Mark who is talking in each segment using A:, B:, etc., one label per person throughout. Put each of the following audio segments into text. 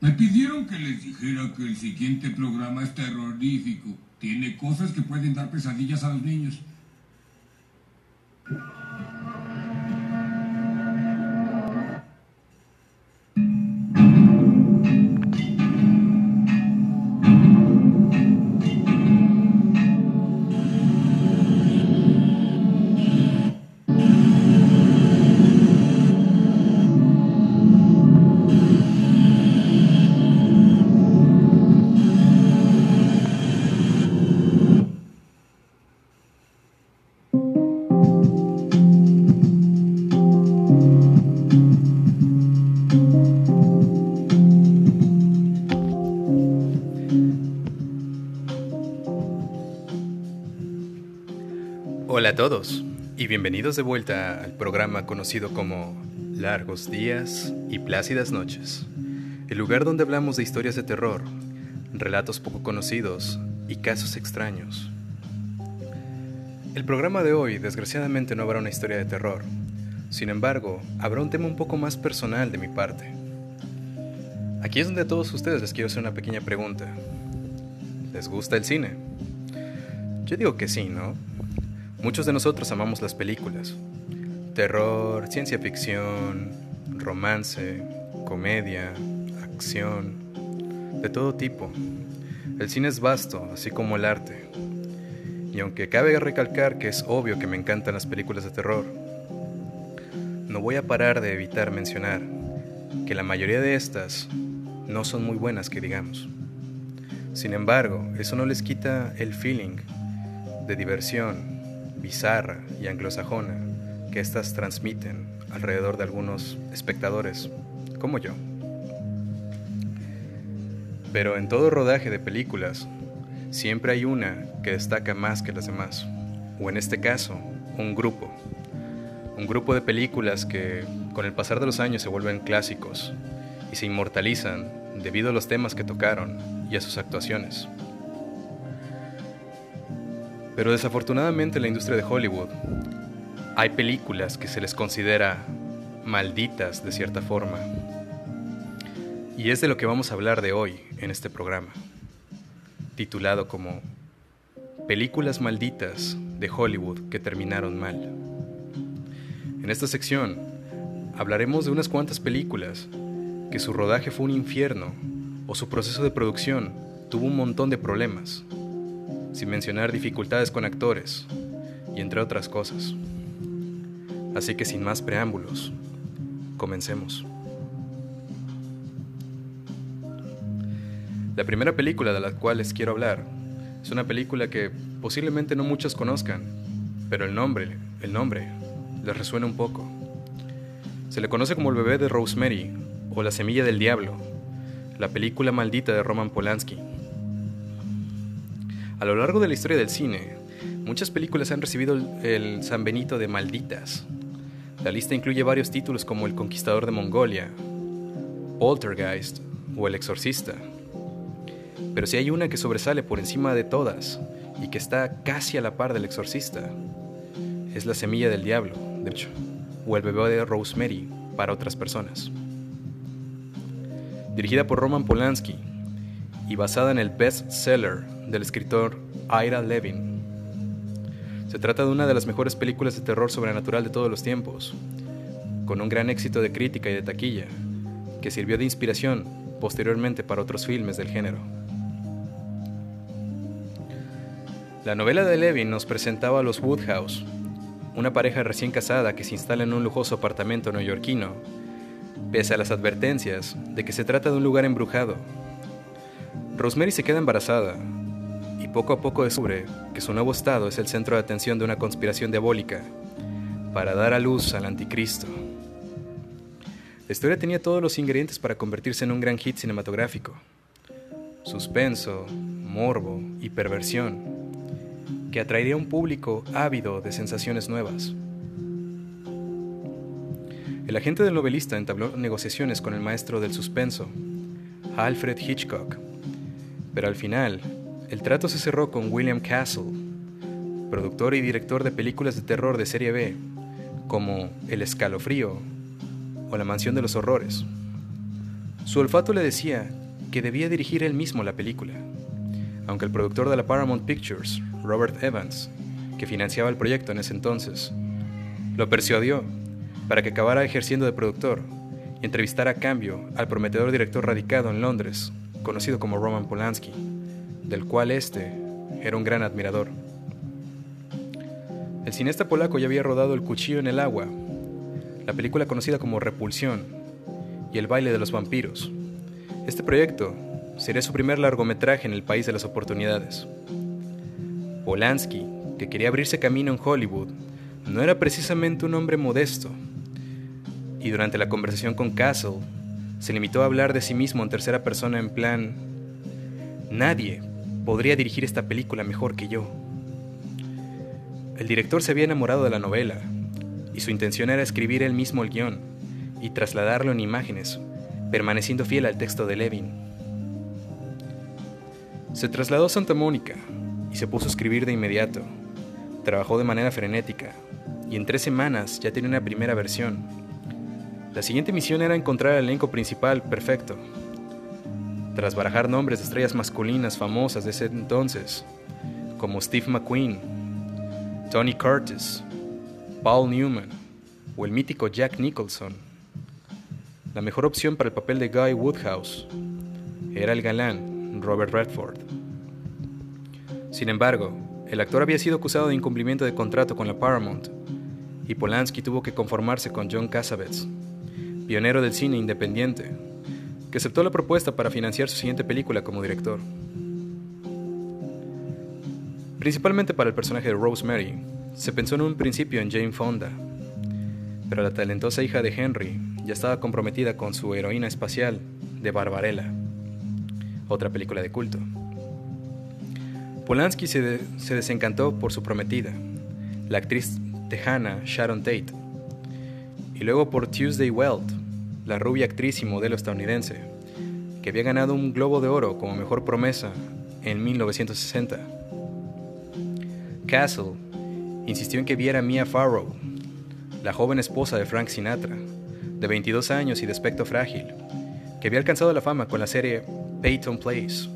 A: Me pidieron que les dijera que el siguiente programa es terrorífico. Tiene cosas que pueden dar pesadillas a los niños.
B: Hola a todos y bienvenidos de vuelta al programa conocido como Largos días y plácidas noches, el lugar donde hablamos de historias de terror, relatos poco conocidos y casos extraños. El programa de hoy desgraciadamente no habrá una historia de terror, sin embargo, habrá un tema un poco más personal de mi parte. Aquí es donde a todos ustedes les quiero hacer una pequeña pregunta. ¿Les gusta el cine? Yo digo que sí, ¿no? Muchos de nosotros amamos las películas. Terror, ciencia ficción, romance, comedia, acción, de todo tipo. El cine es vasto, así como el arte. Y aunque cabe recalcar que es obvio que me encantan las películas de terror, no voy a parar de evitar mencionar que la mayoría de estas no son muy buenas que digamos. Sin embargo, eso no les quita el feeling de diversión bizarra y anglosajona que éstas transmiten alrededor de algunos espectadores, como yo. Pero en todo rodaje de películas, siempre hay una que destaca más que las demás, o en este caso, un grupo. Un grupo de películas que con el pasar de los años se vuelven clásicos y se inmortalizan debido a los temas que tocaron y a sus actuaciones. Pero desafortunadamente en la industria de Hollywood hay películas que se les considera malditas de cierta forma. Y es de lo que vamos a hablar de hoy en este programa, titulado como Películas malditas de Hollywood que terminaron mal. En esta sección hablaremos de unas cuantas películas que su rodaje fue un infierno o su proceso de producción tuvo un montón de problemas sin mencionar dificultades con actores y entre otras cosas. Así que sin más preámbulos, comencemos. La primera película de la cual les quiero hablar es una película que posiblemente no muchos conozcan, pero el nombre, el nombre, les resuena un poco. Se le conoce como El bebé de Rosemary o La semilla del diablo, la película maldita de Roman Polanski. A lo largo de la historia del cine, muchas películas han recibido el San Benito de malditas. La lista incluye varios títulos como El Conquistador de Mongolia, Poltergeist o El Exorcista. Pero si hay una que sobresale por encima de todas y que está casi a la par del Exorcista, es La Semilla del Diablo, de hecho, o El Bebé de Rosemary para otras personas. Dirigida por Roman Polanski y basada en el best-seller del escritor Ira Levin. Se trata de una de las mejores películas de terror sobrenatural de todos los tiempos, con un gran éxito de crítica y de taquilla, que sirvió de inspiración posteriormente para otros filmes del género. La novela de Levin nos presentaba a los Woodhouse, una pareja recién casada que se instala en un lujoso apartamento neoyorquino, pese a las advertencias de que se trata de un lugar embrujado. Rosemary se queda embarazada, poco a poco descubre que su nuevo estado es el centro de atención de una conspiración diabólica para dar a luz al anticristo. La historia tenía todos los ingredientes para convertirse en un gran hit cinematográfico. Suspenso, morbo y perversión, que atraería a un público ávido de sensaciones nuevas. El agente del novelista entabló negociaciones con el maestro del suspenso, Alfred Hitchcock, pero al final el trato se cerró con William Castle, productor y director de películas de terror de serie B, como El escalofrío o La mansión de los horrores. Su olfato le decía que debía dirigir él mismo la película, aunque el productor de la Paramount Pictures, Robert Evans, que financiaba el proyecto en ese entonces, lo persuadió para que acabara ejerciendo de productor y entrevistara a cambio al prometedor director radicado en Londres, conocido como Roman Polanski, del cual este era un gran admirador. El cineasta polaco ya había rodado El cuchillo en el agua, la película conocida como Repulsión y El baile de los vampiros. Este proyecto sería su primer largometraje en el país de las oportunidades. Polanski, que quería abrirse camino en Hollywood, no era precisamente un hombre modesto, y durante la conversación con Castle, se limitó a hablar de sí mismo en tercera persona en plan, nadie podría dirigir esta película mejor que yo. El director se había enamorado de la novela, y su intención era escribir él mismo el guion y trasladarlo en imágenes, permaneciendo fiel al texto de Levin. Se trasladó a Santa Mónica y se puso a escribir de inmediato. Trabajó de manera frenética y en tres semanas ya tenía una primera versión. La siguiente misión era encontrar el elenco principal perfecto. Tras barajar nombres de estrellas masculinas famosas de ese entonces, como Steve McQueen, Tony Curtis, Paul Newman o el mítico Jack Nicholson. La mejor opción para el papel de Guy Woodhouse era el galán Robert Redford. Sin embargo, el actor había sido acusado de incumplimiento de contrato con la Paramount y Polanski tuvo que conformarse con John Cassavetes, pionero del cine independiente, que aceptó la propuesta para financiar su siguiente película como director principalmente para el personaje de Rosemary. Se pensó en un principio en Jane Fonda, pero la talentosa hija de Henry ya estaba comprometida con su heroína espacial de Barbarella, otra película de culto. Polanski se, se desencantó por su prometida, la actriz tejana Sharon Tate, y luego por Tuesday Weld, la rubia actriz y modelo estadounidense, que había ganado un Globo de Oro como mejor promesa en 1960. Castle insistió en que viera Mia Farrow, la joven esposa de Frank Sinatra, de 22 años y de aspecto frágil, que había alcanzado la fama con la serie Peyton Place.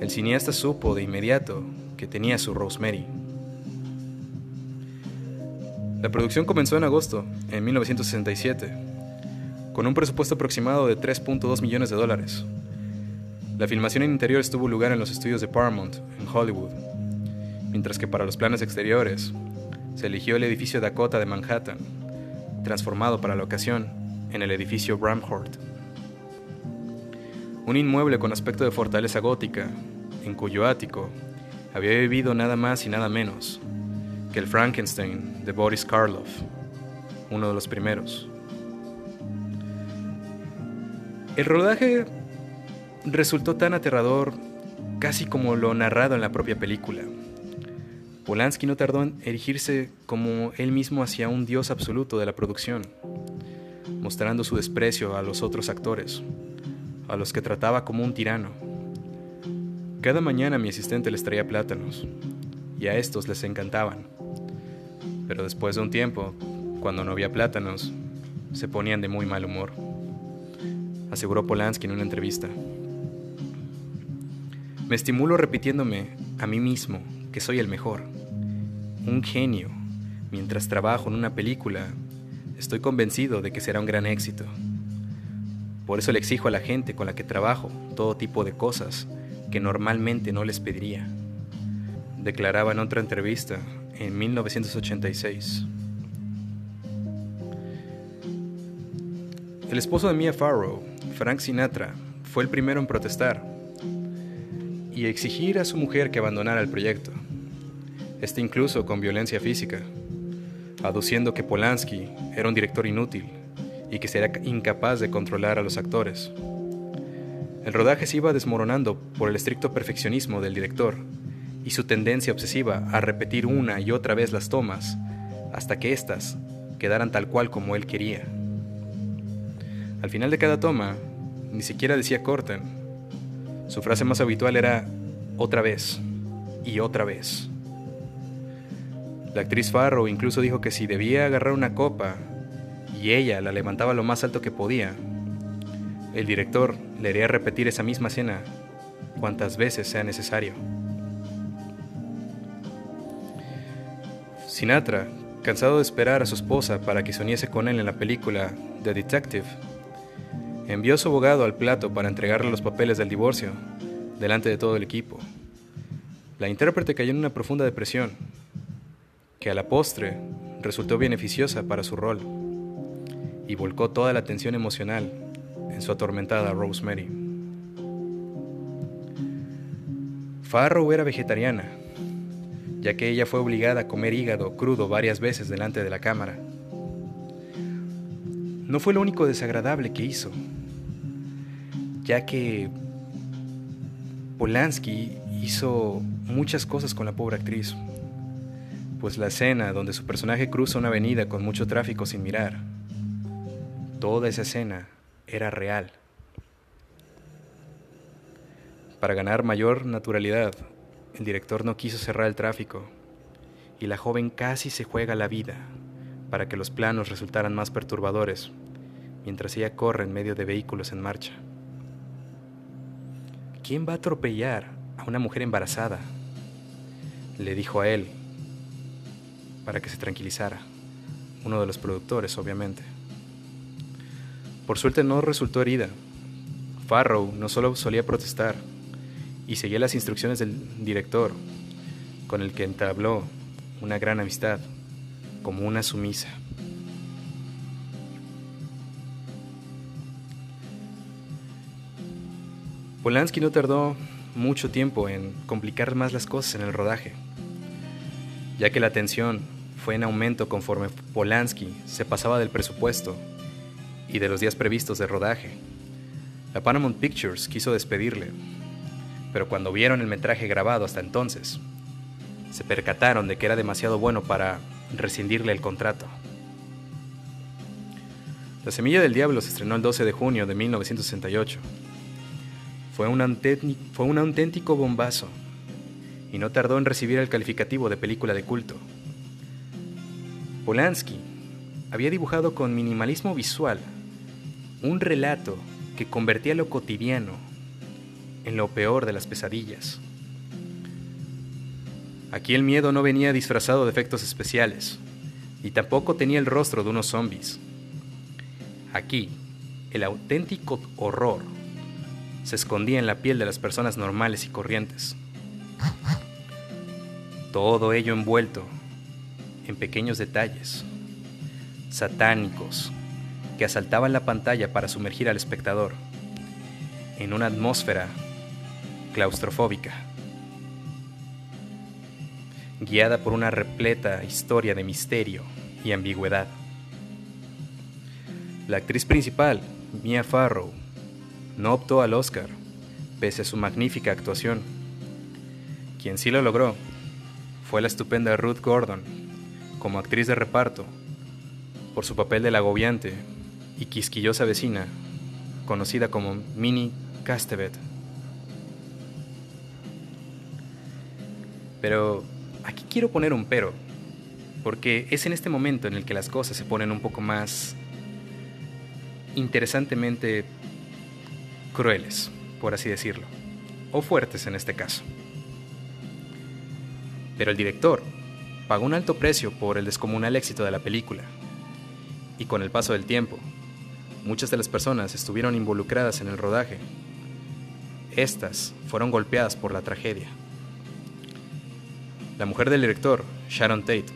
B: El cineasta supo de inmediato que tenía su Rosemary. La producción comenzó en agosto, en 1967, con un presupuesto aproximado de 3.2 millones de dólares. La filmación en interior estuvo lugar en los estudios de Paramount, en Hollywood mientras que para los planes exteriores se eligió el edificio Dakota de Manhattan, transformado para la ocasión en el edificio Bramhort. Un inmueble con aspecto de fortaleza gótica, en cuyo ático había vivido nada más y nada menos que el Frankenstein de Boris Karloff, uno de los primeros. El rodaje resultó tan aterrador casi como lo narrado en la propia película. Polanski no tardó en erigirse como él mismo hacia un dios absoluto de la producción, mostrando su desprecio a los otros actores, a los que trataba como un tirano. Cada mañana mi asistente les traía plátanos, y a estos les encantaban. Pero después de un tiempo, cuando no había plátanos, se ponían de muy mal humor, aseguró Polanski en una entrevista. Me estimulo repitiéndome a mí mismo que soy el mejor, un genio. Mientras trabajo en una película, estoy convencido de que será un gran éxito. Por eso le exijo a la gente con la que trabajo todo tipo de cosas que normalmente no les pediría. Declaraba en otra entrevista en 1986. El esposo de Mia Farrow, Frank Sinatra, fue el primero en protestar y exigir a su mujer que abandonara el proyecto este incluso con violencia física, aduciendo que Polanski era un director inútil y que sería incapaz de controlar a los actores. El rodaje se iba desmoronando por el estricto perfeccionismo del director y su tendencia obsesiva a repetir una y otra vez las tomas hasta que éstas quedaran tal cual como él quería. Al final de cada toma, ni siquiera decía corten. Su frase más habitual era otra vez y otra vez. La actriz Farrow incluso dijo que si debía agarrar una copa y ella la levantaba lo más alto que podía, el director le haría repetir esa misma escena cuantas veces sea necesario. Sinatra, cansado de esperar a su esposa para que se uniese con él en la película The Detective, envió a su abogado al plato para entregarle los papeles del divorcio delante de todo el equipo. La intérprete cayó en una profunda depresión, que a la postre resultó beneficiosa para su rol, y volcó toda la tensión emocional en su atormentada Rosemary. Farrow era vegetariana, ya que ella fue obligada a comer hígado crudo varias veces delante de la cámara. No fue lo único desagradable que hizo, ya que Polanski hizo muchas cosas con la pobre actriz, pues la escena donde su personaje cruza una avenida con mucho tráfico sin mirar, toda esa escena era real. Para ganar mayor naturalidad, el director no quiso cerrar el tráfico y la joven casi se juega la vida para que los planos resultaran más perturbadores mientras ella corre en medio de vehículos en marcha. ¿Quién va a atropellar a una mujer embarazada? Le dijo a él, para que se tranquilizara, uno de los productores, obviamente. Por suerte no resultó herida. Farrow no solo solía protestar, y seguía las instrucciones del director, con el que entabló una gran amistad, como una sumisa. Polanski no tardó mucho tiempo en complicar más las cosas en el rodaje, ya que la tensión fue en aumento conforme Polanski se pasaba del presupuesto y de los días previstos de rodaje. La Paramount Pictures quiso despedirle, pero cuando vieron el metraje grabado hasta entonces, se percataron de que era demasiado bueno para rescindirle el contrato. La Semilla del Diablo se estrenó el 12 de junio de 1968 fue un, auténtico bombazo y no tardó en recibir el calificativo de película de culto. Polanski había dibujado con minimalismo visual un relato que convertía lo cotidiano en lo peor de las pesadillas. Aquí el miedo no venía disfrazado de efectos especiales, y tampoco tenía el rostro de unos zombies. Aquí, el auténtico horror se escondía en la piel de las personas normales y corrientes. Todo ello envuelto en pequeños detalles, satánicos, que asaltaban la pantalla para sumergir al espectador en una atmósfera claustrofóbica, guiada por una repleta historia de misterio y ambigüedad. La actriz principal, Mia Farrow, no optó al Oscar, pese a su magnífica actuación. Quien sí lo logró fue la estupenda Ruth Gordon, como actriz de reparto, por su papel de la agobiante y quisquillosa vecina, conocida como Minnie Castevet. Pero aquí quiero poner un pero, porque es en este momento en el que las cosas se ponen un poco más interesantemente crueles, por así decirlo, o fuertes en este caso. Pero el director pagó un alto precio por el descomunal éxito de la película, y con el paso del tiempo, muchas de las personas estuvieron involucradas en el rodaje. Estas fueron golpeadas por la tragedia. La mujer del director, Sharon Tate,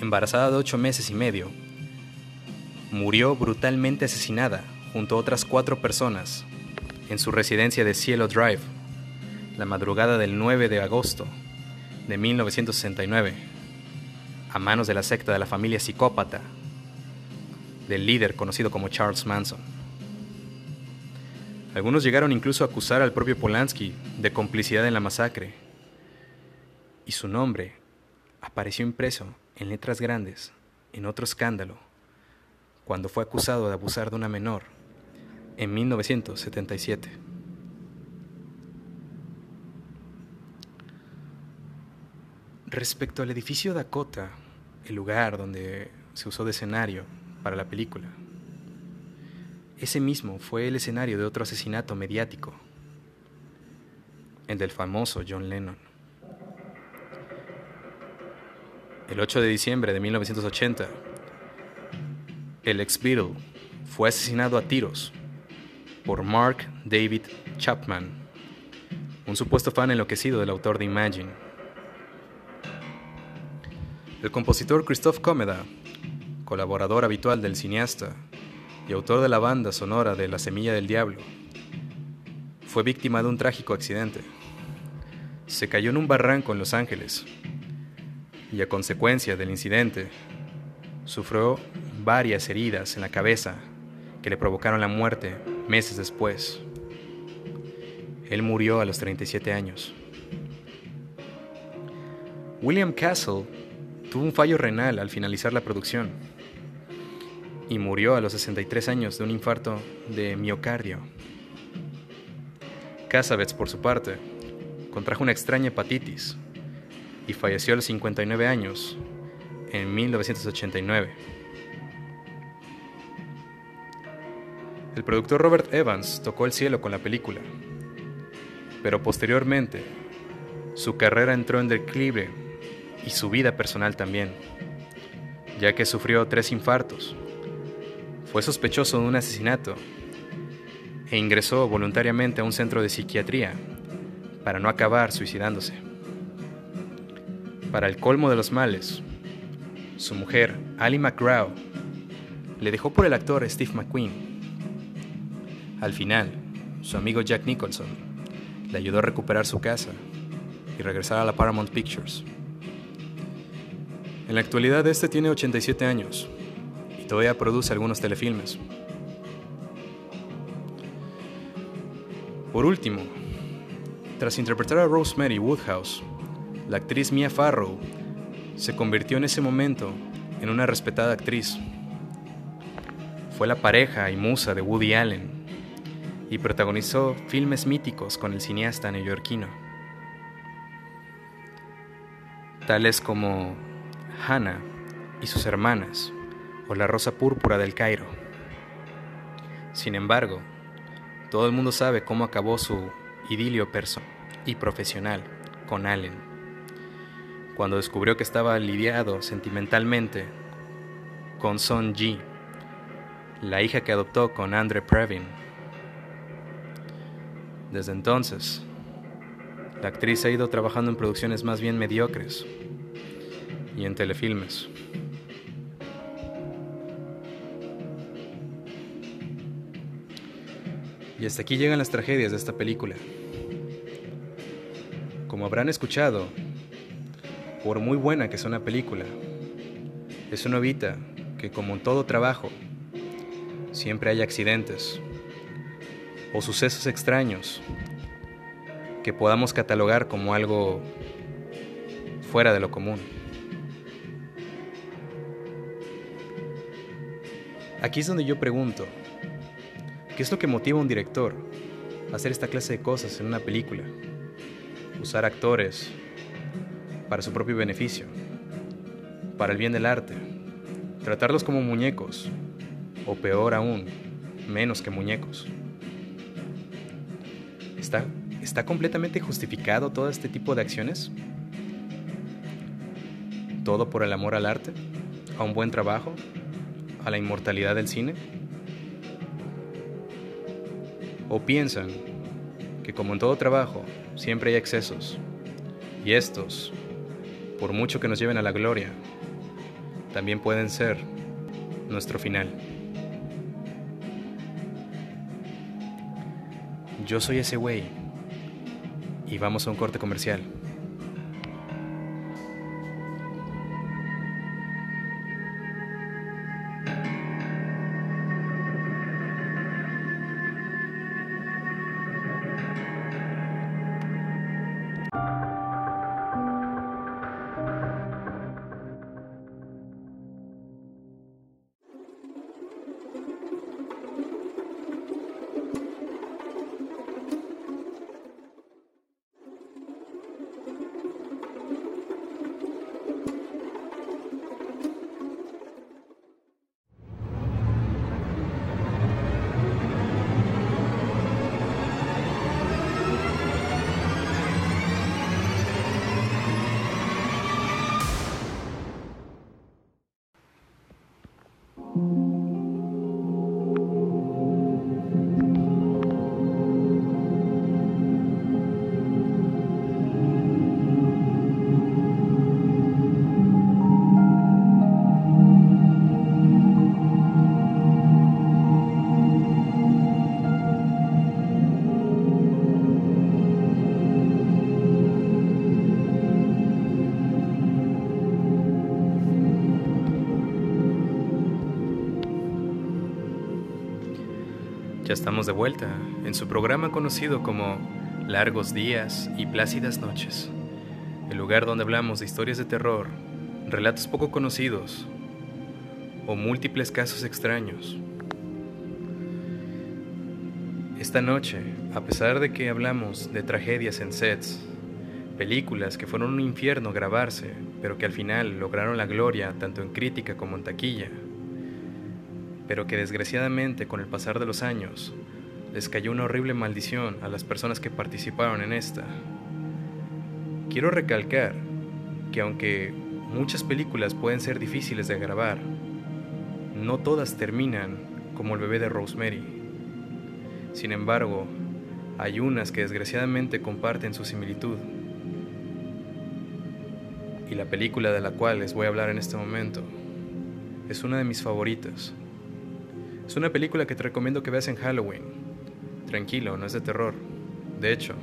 B: embarazada de ocho meses y medio, murió brutalmente asesinada junto a otras cuatro personas en su residencia de Cielo Drive, la madrugada del 9 de agosto de 1969, a manos de la secta de la familia psicópata del líder conocido como Charles Manson. Algunos llegaron incluso a acusar al propio Polanski de complicidad en la masacre, y su nombre apareció impreso en letras grandes en otro escándalo, cuando fue acusado de abusar de una menor en 1977. Respecto al edificio Dakota, el lugar donde se usó de escenario para la película, ese mismo fue el escenario de otro asesinato mediático, el del famoso John Lennon. El 8 de diciembre de 1980, el ex Beatle fue asesinado a tiros por Mark David Chapman, un supuesto fan enloquecido del autor de Imagine. El compositor Christoph Komeda, colaborador habitual del cineasta y autor de la banda sonora de La Semilla del Diablo, fue víctima de un trágico accidente. Se cayó en un barranco en Los Ángeles y a consecuencia del incidente sufrió varias heridas en la cabeza que le provocaron la muerte meses después. Él murió a los 37 años. William Castle tuvo un fallo renal al finalizar la producción y murió a los 63 años de un infarto de miocardio. Cassavetes, por su parte, contrajo una extraña hepatitis y falleció a los 59 años en 1989. El productor Robert Evans tocó el cielo con la película, pero posteriormente su carrera entró en declive y su vida personal también, ya que sufrió tres infartos, fue sospechoso de un asesinato e ingresó voluntariamente a un centro de psiquiatría para no acabar suicidándose. Para el colmo de los males, su mujer, Ali McGraw, le dejó por el actor Steve McQueen al final, su amigo Jack Nicholson le ayudó a recuperar su casa y regresar a la Paramount Pictures. En la actualidad este tiene 87 años y todavía produce algunos telefilmes. Por último, tras interpretar a Rosemary Woodhouse, la actriz Mia Farrow se convirtió en ese momento en una respetada actriz. Fue la pareja y musa de Woody Allen y protagonizó filmes míticos con el cineasta neoyorquino, tales como Hannah y sus hermanas o La Rosa Púrpura del Cairo. Sin embargo, todo el mundo sabe cómo acabó su idilio personal y profesional con Allen, cuando descubrió que estaba lidiado sentimentalmente con Son Ji, la hija que adoptó con Andre Previn desde entonces, la actriz ha ido trabajando en producciones más bien mediocres y en telefilmes. Y hasta aquí llegan las tragedias de esta película. Como habrán escuchado, por muy buena que sea una película, eso no evita que como en todo trabajo, siempre haya accidentes, o sucesos extraños que podamos catalogar como algo fuera de lo común. Aquí es donde yo pregunto, ¿qué es lo que motiva a un director a hacer esta clase de cosas en una película? Usar actores para su propio beneficio, para el bien del arte, tratarlos como muñecos, o peor aún, menos que muñecos. ¿Está, completamente justificado todo este tipo de acciones? ¿Todo por el amor al arte? ¿A un buen trabajo? ¿A la inmortalidad del cine? ¿O piensan que como en todo trabajo siempre hay excesos y estos, por mucho que nos lleven a la gloria, también pueden ser nuestro final? Yo soy ese güey. Y vamos a un corte comercial. Estamos de vuelta en su programa conocido como Largos días y plácidas noches, el lugar donde hablamos de historias de terror, relatos poco conocidos o múltiples casos extraños. Esta noche, a pesar de que hablamos de tragedias en sets, películas que fueron un infierno grabarse, pero que al final lograron la gloria tanto en crítica como en taquilla, pero que desgraciadamente con el pasar de los años les cayó una horrible maldición a las personas que participaron en esta. Quiero recalcar que aunque muchas películas pueden ser difíciles de grabar, no todas terminan como el bebé de Rosemary. Sin embargo, hay unas que desgraciadamente comparten su similitud. Y la película de la cual les voy a hablar en este momento es una de mis favoritas. Es una película que te recomiendo que veas en Halloween. Tranquilo, no es de terror. De hecho,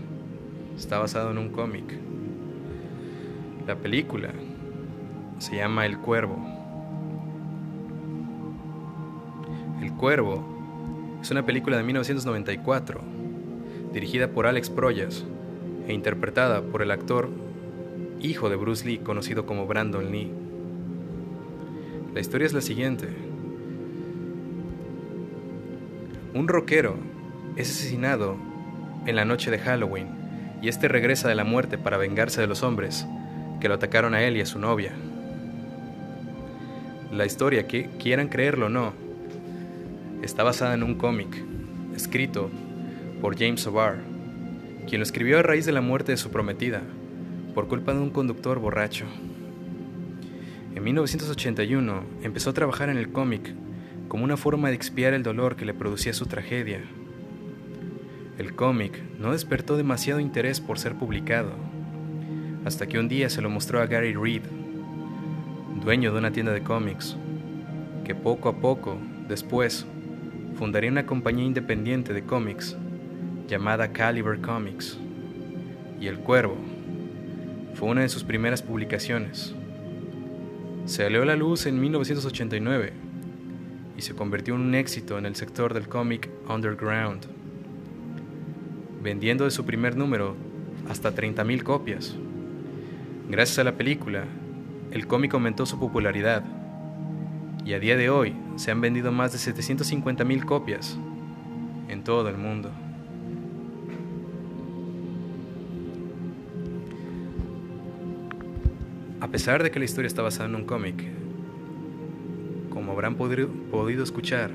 B: está basado en un cómic. La película se llama El Cuervo. El Cuervo es una película de 1994, dirigida por Alex Proyas e interpretada por el actor hijo de Bruce Lee conocido como Brandon Lee. La historia es la siguiente. Un rockero es asesinado en la noche de Halloween y este regresa de la muerte para vengarse de los hombres que lo atacaron a él y a su novia. La historia, que quieran creerlo o no, está basada en un cómic escrito por James O'Barr, quien lo escribió a raíz de la muerte de su prometida por culpa de un conductor borracho. En 1981 empezó a trabajar en el cómic como una forma de expiar el dolor que le producía su tragedia. El cómic no despertó demasiado interés por ser publicado, hasta que un día se lo mostró a Gary Reed, dueño de una tienda de cómics, que poco a poco, después, fundaría una compañía independiente de cómics llamada Caliber Comics. Y El Cuervo fue una de sus primeras publicaciones. Se salió a la luz en 1989 y se convirtió en un éxito en el sector del cómic underground, vendiendo de su primer número hasta 30.000 copias. Gracias a la película, el cómic aumentó su popularidad y a día de hoy se han vendido más de 750.000 copias en todo el mundo. A pesar de que la historia está basada en un cómic, habrán podido escuchar,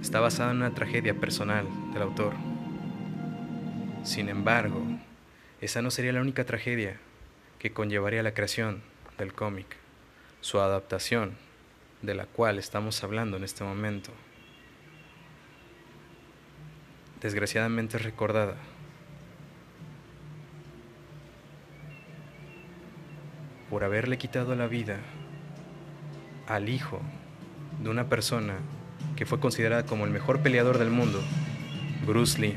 B: está basada en una tragedia personal del autor. Sin embargo, esa no sería la única tragedia que conllevaría la creación del cómic, su adaptación, de la cual estamos hablando en este momento. Desgraciadamente recordada. por haberle quitado la vida al hijo de una persona que fue considerada como el mejor peleador del mundo, Bruce Lee.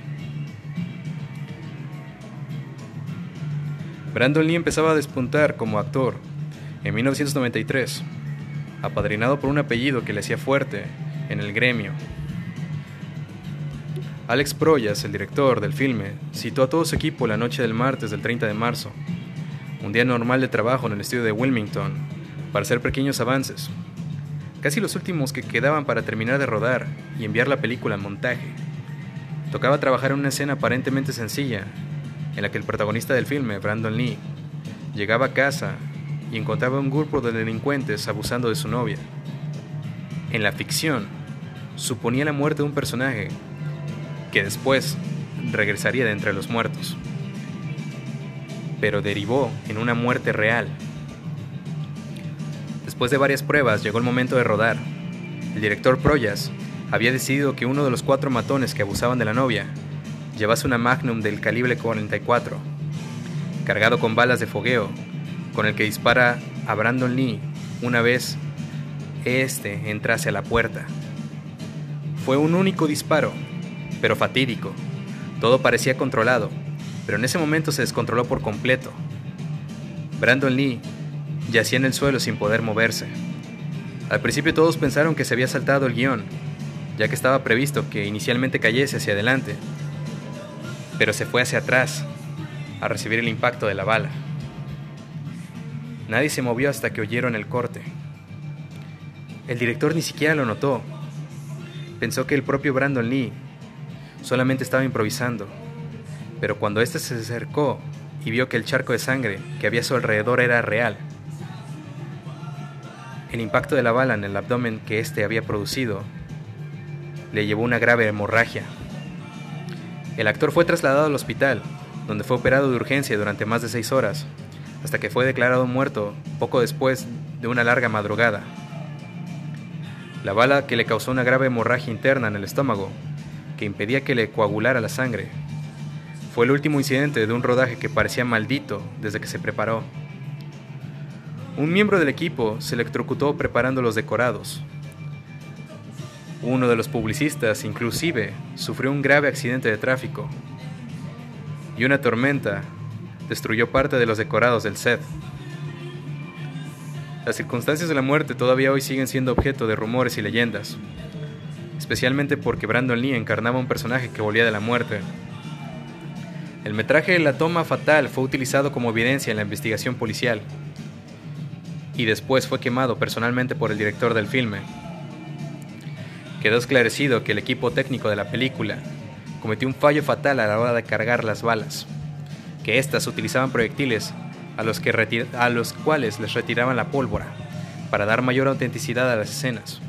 B: Brandon Lee empezaba a despuntar como actor en 1993, apadrinado por un apellido que le hacía fuerte en el gremio. Alex Proyas, el director del filme, citó a todo su equipo la noche del martes del 30 de marzo, un día normal de trabajo en el estudio de Wilmington, para hacer pequeños avances, casi los últimos que quedaban para terminar de rodar y enviar la película al montaje. Tocaba trabajar en una escena aparentemente sencilla, en la que el protagonista del filme, Brandon Lee, llegaba a casa y encontraba un grupo de delincuentes abusando de su novia. En la ficción, suponía la muerte de un personaje que después regresaría de entre los muertos, pero derivó en una muerte real Después de varias pruebas llegó el momento de rodar. El director Proyas había decidido que uno de los cuatro matones que abusaban de la novia llevase una Magnum del calibre 44, cargado con balas de fogueo, con el que dispara a Brandon Lee una vez este entrase a la puerta. Fue un único disparo, pero fatídico. Todo parecía controlado, pero en ese momento se descontroló por completo. Brandon Lee Yacía en el suelo sin poder moverse. Al principio todos pensaron que se había saltado el guion, ya que estaba previsto que inicialmente cayese hacia adelante, pero se fue hacia atrás a recibir el impacto de la bala. Nadie se movió hasta que oyeron el corte. El director ni siquiera lo notó. Pensó que el propio Brandon Lee solamente estaba improvisando, pero cuando éste se acercó y vio que el charco de sangre que había a su alrededor era real, el impacto de la bala en el abdomen que éste había producido le llevó una grave hemorragia. El actor fue trasladado al hospital, donde fue operado de urgencia durante más de seis horas, hasta que fue declarado muerto poco después de una larga madrugada. La bala que le causó una grave hemorragia interna en el estómago, que impedía que le coagulara la sangre, fue el último incidente de un rodaje que parecía maldito desde que se preparó. Un miembro del equipo se electrocutó preparando los decorados. Uno de los publicistas, inclusive, sufrió un grave accidente de tráfico. Y una tormenta destruyó parte de los decorados del set. Las circunstancias de la muerte todavía hoy siguen siendo objeto de rumores y leyendas, especialmente porque Brandon Lee encarnaba un personaje que volvía de la muerte. El metraje de la toma fatal fue utilizado como evidencia en la investigación policial y después fue quemado personalmente por el director del filme. Quedó esclarecido que el equipo técnico de la película cometió un fallo fatal a la hora de cargar las balas, que éstas utilizaban proyectiles a los, que a los cuales les retiraban la pólvora para dar mayor autenticidad a las escenas,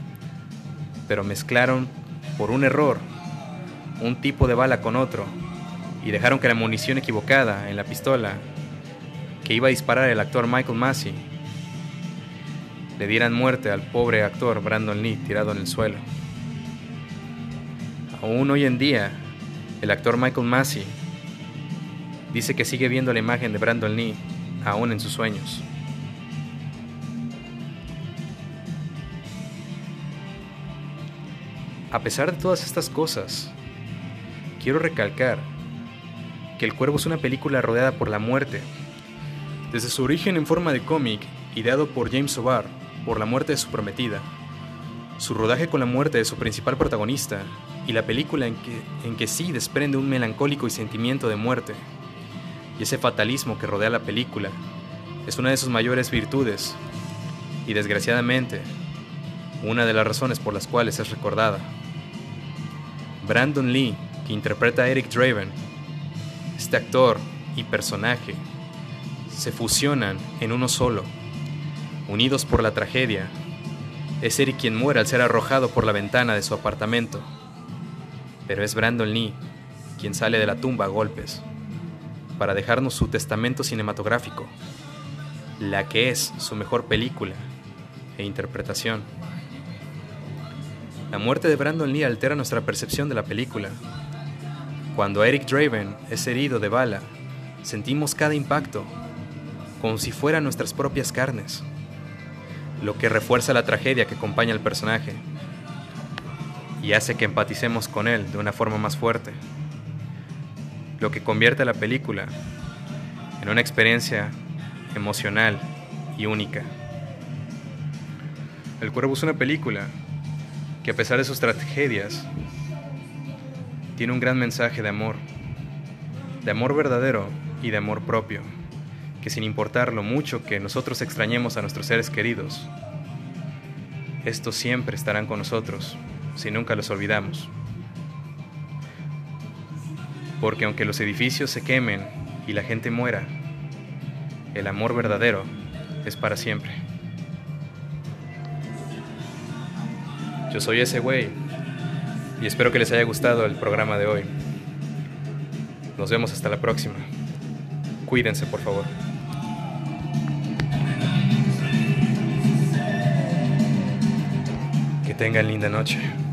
B: pero mezclaron por un error un tipo de bala con otro y dejaron que la munición equivocada en la pistola que iba a disparar el actor Michael Massey le dieran muerte al pobre actor Brandon Lee tirado en el suelo. Aún hoy en día, el actor Michael Massey dice que sigue viendo la imagen de Brandon Lee aún en sus sueños. A pesar de todas estas cosas, quiero recalcar que El Cuervo es una película rodeada por la muerte. Desde su origen en forma de cómic, ideado por James O'Barr, por la muerte de su prometida, su rodaje con la muerte de su principal protagonista y la película en que, en que sí desprende un melancólico y sentimiento de muerte. Y ese fatalismo que rodea la película es una de sus mayores virtudes y desgraciadamente una de las razones por las cuales es recordada. Brandon Lee, que interpreta a Eric Draven, este actor y personaje se fusionan en uno solo unidos por la tragedia. Es Eric quien muere al ser arrojado por la ventana de su apartamento. Pero es Brandon Lee quien sale de la tumba a golpes para dejarnos su testamento cinematográfico, la que es su mejor película e interpretación. La muerte de Brandon Lee altera nuestra percepción de la película. Cuando Eric Draven es herido de bala, sentimos cada impacto, como si fueran nuestras propias carnes lo que refuerza la tragedia que acompaña al personaje y hace que empaticemos con él de una forma más fuerte, lo que convierte a la película en una experiencia emocional y única. El Cuervo es una película que a pesar de sus tragedias tiene un gran mensaje de amor, de amor verdadero y de amor propio que sin importar lo mucho que nosotros extrañemos a nuestros seres queridos, estos siempre estarán con nosotros si nunca los olvidamos. Porque aunque los edificios se quemen y la gente muera, el amor verdadero es para siempre. Yo soy ese güey y espero que les haya gustado el programa de hoy. Nos vemos hasta la próxima. Cuídense, por favor. Tengan linda noche.